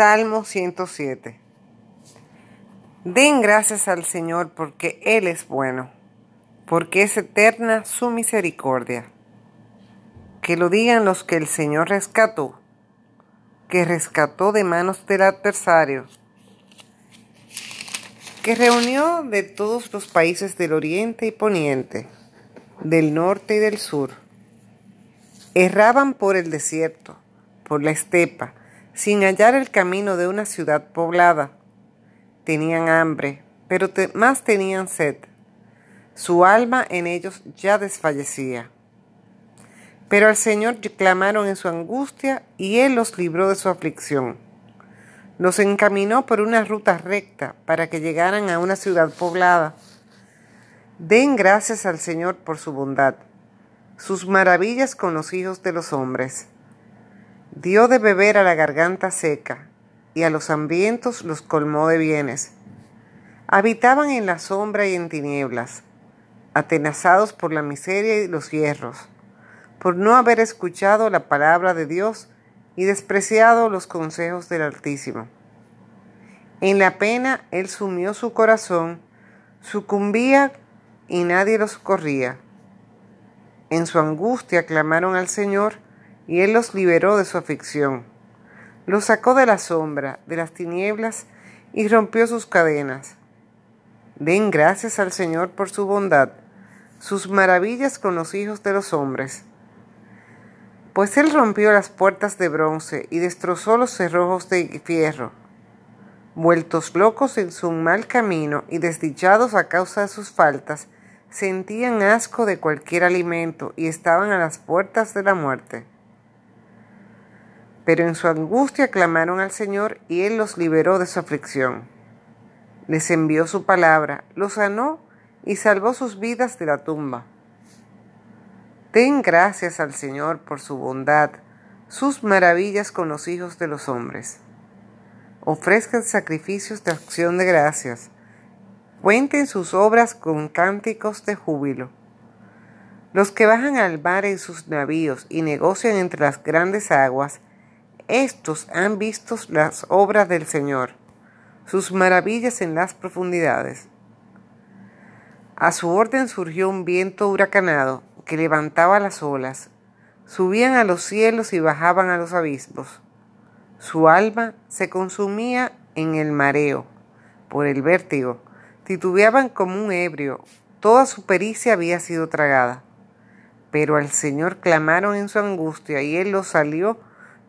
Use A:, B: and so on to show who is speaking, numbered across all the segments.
A: Salmo 107. Den gracias al Señor porque Él es bueno, porque es eterna su misericordia. Que lo digan los que el Señor rescató, que rescató de manos del adversario, que reunió de todos los países del oriente y poniente, del norte y del sur. Erraban por el desierto, por la estepa, sin hallar el camino de una ciudad poblada. Tenían hambre, pero más tenían sed. Su alma en ellos ya desfallecía. Pero al Señor clamaron en su angustia y Él los libró de su aflicción. Los encaminó por una ruta recta para que llegaran a una ciudad poblada. Den gracias al Señor por su bondad, sus maravillas con los hijos de los hombres dio de beber a la garganta seca, y a los hambrientos los colmó de bienes. Habitaban en la sombra y en tinieblas, atenazados por la miseria y los hierros, por no haber escuchado la palabra de Dios y despreciado los consejos del Altísimo. En la pena él sumió su corazón, sucumbía y nadie los corría. En su angustia clamaron al Señor, y Él los liberó de su aflicción. Los sacó de la sombra, de las tinieblas, y rompió sus cadenas. Den gracias al Señor por su bondad, sus maravillas con los hijos de los hombres. Pues Él rompió las puertas de bronce y destrozó los cerrojos de fierro. Vueltos locos en su mal camino y desdichados a causa de sus faltas, sentían asco de cualquier alimento y estaban a las puertas de la muerte. Pero en su angustia clamaron al Señor y Él los liberó de su aflicción. Les envió su palabra, los sanó y salvó sus vidas de la tumba. Den gracias al Señor por su bondad, sus maravillas con los hijos de los hombres. Ofrezcan sacrificios de acción de gracias. Cuenten sus obras con cánticos de júbilo. Los que bajan al mar en sus navíos y negocian entre las grandes aguas, estos han visto las obras del Señor, sus maravillas en las profundidades. A su orden surgió un viento huracanado que levantaba las olas, subían a los cielos y bajaban a los abismos. Su alma se consumía en el mareo, por el vértigo, titubeaban como un ebrio, toda su pericia había sido tragada. Pero al Señor clamaron en su angustia y Él los salió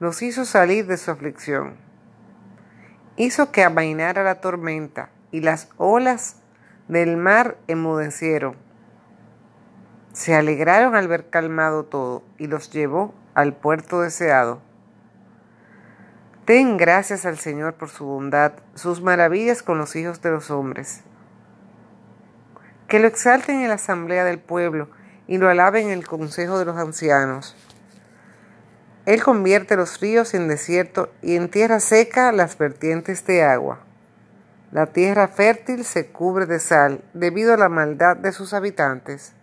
A: los hizo salir de su aflicción. Hizo que amainara la tormenta y las olas del mar enmudecieron. Se alegraron al ver calmado todo y los llevó al puerto deseado. Den gracias al Señor por su bondad, sus maravillas con los hijos de los hombres. Que lo exalten en la asamblea del pueblo y lo alaben en el consejo de los ancianos. Él convierte los ríos en desierto y en tierra seca las vertientes de agua. La tierra fértil se cubre de sal debido a la maldad de sus habitantes.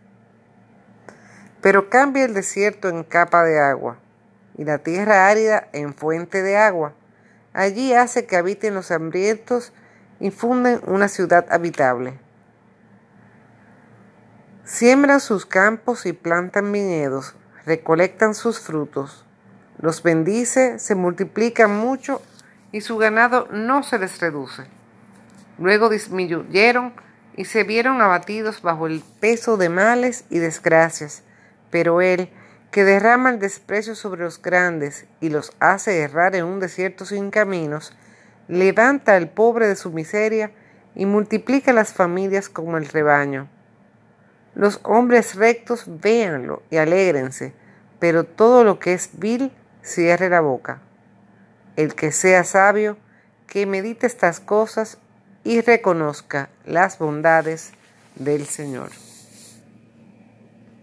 A: Pero cambia el desierto en capa de agua y la tierra árida en fuente de agua. Allí hace que habiten los hambrientos y funden una ciudad habitable. Siembran sus campos y plantan viñedos, recolectan sus frutos los bendice, se multiplican mucho y su ganado no se les reduce. Luego disminuyeron y se vieron abatidos bajo el peso de males y desgracias. Pero Él, que derrama el desprecio sobre los grandes y los hace errar en un desierto sin caminos, levanta al pobre de su miseria y multiplica las familias como el rebaño. Los hombres rectos véanlo y alégrense, pero todo lo que es vil cierre la boca. El que sea sabio, que medite estas cosas y reconozca las bondades del Señor.